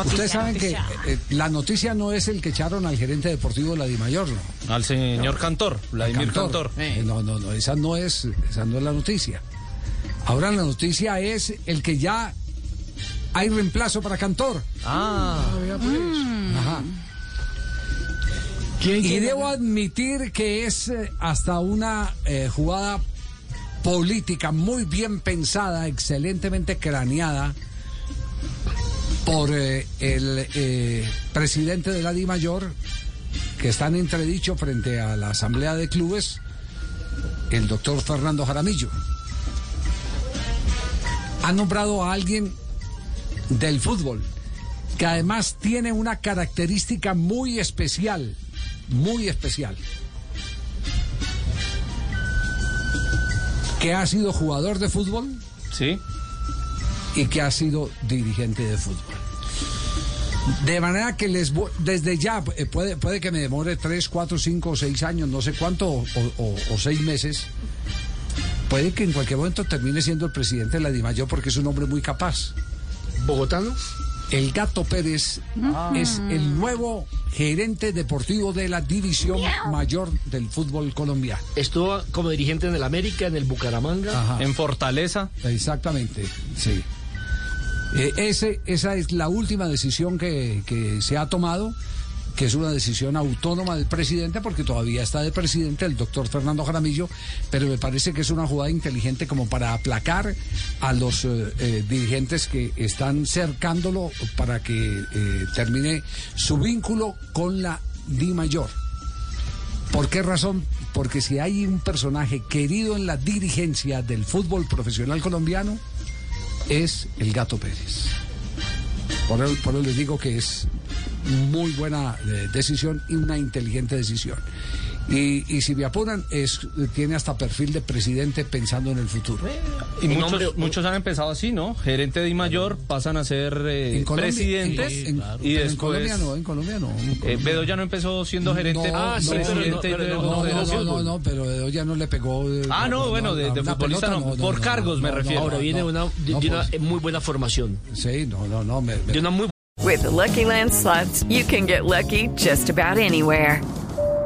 Ustedes saben que eh, la noticia no es el que echaron al gerente deportivo de la Dimayor, ¿no? Al señor Cantor, Vladimir Cantor. Cantor. Eh, no, no, no, esa no es, esa no es la noticia. Ahora la noticia es el que ya hay reemplazo para Cantor. Ah, Ajá. Y debo admitir que es eh, hasta una eh, jugada política muy bien pensada, excelentemente craneada por eh, el eh, presidente de la DIMAYOR, que está en entredicho frente a la Asamblea de Clubes, el doctor Fernando Jaramillo. Ha nombrado a alguien del fútbol, que además tiene una característica muy especial, muy especial. Que ha sido jugador de fútbol sí. y que ha sido dirigente de fútbol. De manera que les desde ya eh, puede, puede que me demore 3, 4, 5 o 6 años, no sé cuánto, o, o, o 6 meses. Puede que en cualquier momento termine siendo el presidente de la DIMAYOR porque es un hombre muy capaz. ¿Bogotano? El Gato Pérez es el nuevo gerente deportivo de la división mayor del fútbol colombiano. Estuvo como dirigente en el América, en el Bucaramanga. Ajá. En Fortaleza. Exactamente, sí. Eh, ese, esa es la última decisión que, se ha tomado, que es una decisión autónoma del presidente, porque todavía está de presidente el doctor Fernando Jaramillo, pero me parece que es una jugada inteligente como para aplacar a los eh, eh, dirigentes que están cercándolo para que termine su vínculo con la Di Mayor. ¿Por qué razón? Porque si hay un personaje querido en la dirigencia del fútbol profesional colombiano, es el Gato Pérez. Por eso, por eso les digo que es muy buena eh, decisión y una inteligente decisión. Y, y si me apuran, es, tiene hasta perfil de presidente pensando en el futuro. Y muchos, hombre- muchos han empezado así, ¿no? Gerente de I mayor, pasan a ser eh, En Colombia- presidentes en- en- y pero después... en Colombia no, en Colombia no. Eh, Bedoya no empezó siendo gerente, No, Ah, sí, pero no, presidente pero de- no, No, no, no, no, no, pero Bedoya no le pegó. eh, Ah, no, bueno, de- de futbolista pelota no, por cargos me refiero. Ahora viene no, una, de, no, de una pues, eh, muy buena formación. Sí, no, no, no. me- me- De una muy With the Lucky Land slots, you can get lucky just about anywhere.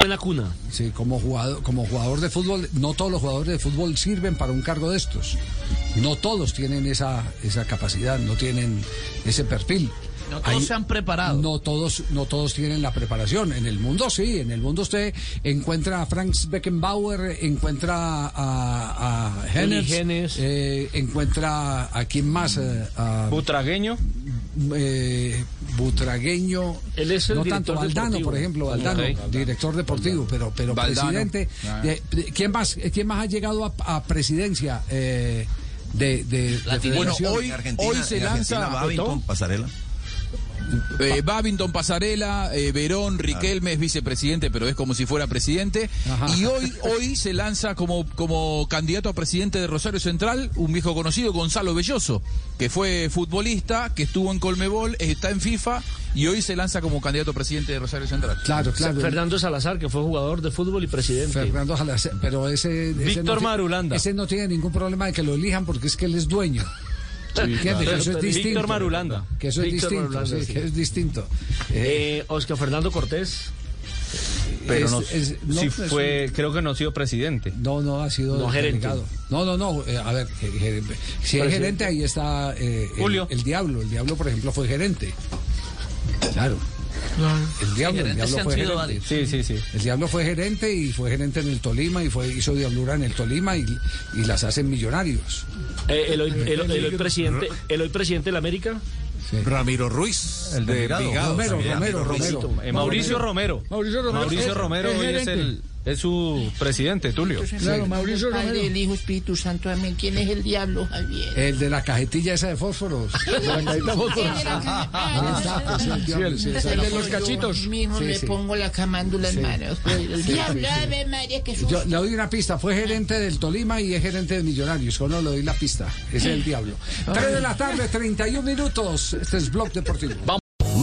Buena cuna. Sí, como jugador, como jugador de fútbol, no todos los jugadores de fútbol sirven para un cargo de estos. No todos tienen esa, esa capacidad, no tienen ese perfil. No todos se han preparado. No todos, no todos tienen la preparación. En el mundo sí, en el mundo usted encuentra a Franz Beckenbauer, encuentra a, a Hennes, Hennes. eh, encuentra a quién más, eh, a, Butragueño. Eh, Butragueño, Él es el no tanto Valdano, deportivo. por ejemplo, Valdano, Ok. director deportivo, pero pero Valdano. presidente. Ah. ¿Quién más quién más ha llegado a, a presidencia eh, de, de, de Bueno, federación? hoy, hoy se lanza Babington, pasarela. Eh, Babington Pasarela, eh, Verón, Riquelme es vicepresidente, pero es como si fuera presidente. Ajá. Y hoy, hoy se lanza como, como candidato a presidente de Rosario Central un viejo conocido, Gonzalo Belloso, que fue futbolista, que estuvo en Colmebol, está en FIFA y hoy se lanza como candidato a presidente de Rosario Central. Claro, claro. Fernando Salazar, que fue jugador de fútbol y presidente. Fernando Jalacé, pero ese, ese Víctor no Marulanda. Ese no tiene ningún problema de que lo elijan porque es que él es dueño. ¿Entiende? Que eso es Víctor. Marulanda. Que eso es Víctor distinto. Marulanda, sí, sí. que es distinto. Eh, Eh, Oscar Fernando Cortés. Pero es- no, es- no, sí es fue, creo que no ha sido presidente. No, no ha sido No, gerente. No, no, no. eh, a ver, eh, ger- si hay gerente, ahí está eh, el- Julio. El, diablo. El diablo, por ejemplo, fue gerente. Claro. El diablo, el diablo fue gerente. Sí, sí, sí. El diablo fue gerente y fue gerente en el Tolima y fue hizo diablura en el Tolima y, y las hacen millonarios. Eh, el, hoy, el- el hoy presidente, el hoy presidente de la América. Ramiro Ruiz, El de de. Envigado. Romero. Romero, Romero. Eh, Mauricio Romero. Mauricio Romero. Mauricio Es- Romero hoy es, el, es su presidente, Tulio. Claro, Mauricio Padre, Romero. el Hijo, Espíritu Santo, amén. ¿Quién es el diablo, Javier? El de la cajetilla esa de fósforos. La sí, el sí, de los cachitos. Yo mismo Sí, le sí. pongo la camándula en manos. El Sí, diablo, sí, sí. Ave María, que susto. Yo le doy una pista, fue gerente del Tolima y es gerente de Millonarios. Solo le doy la pista. Ese es el diablo. 3 de la tarde, 31 minutos. Este es Blog Deportivo.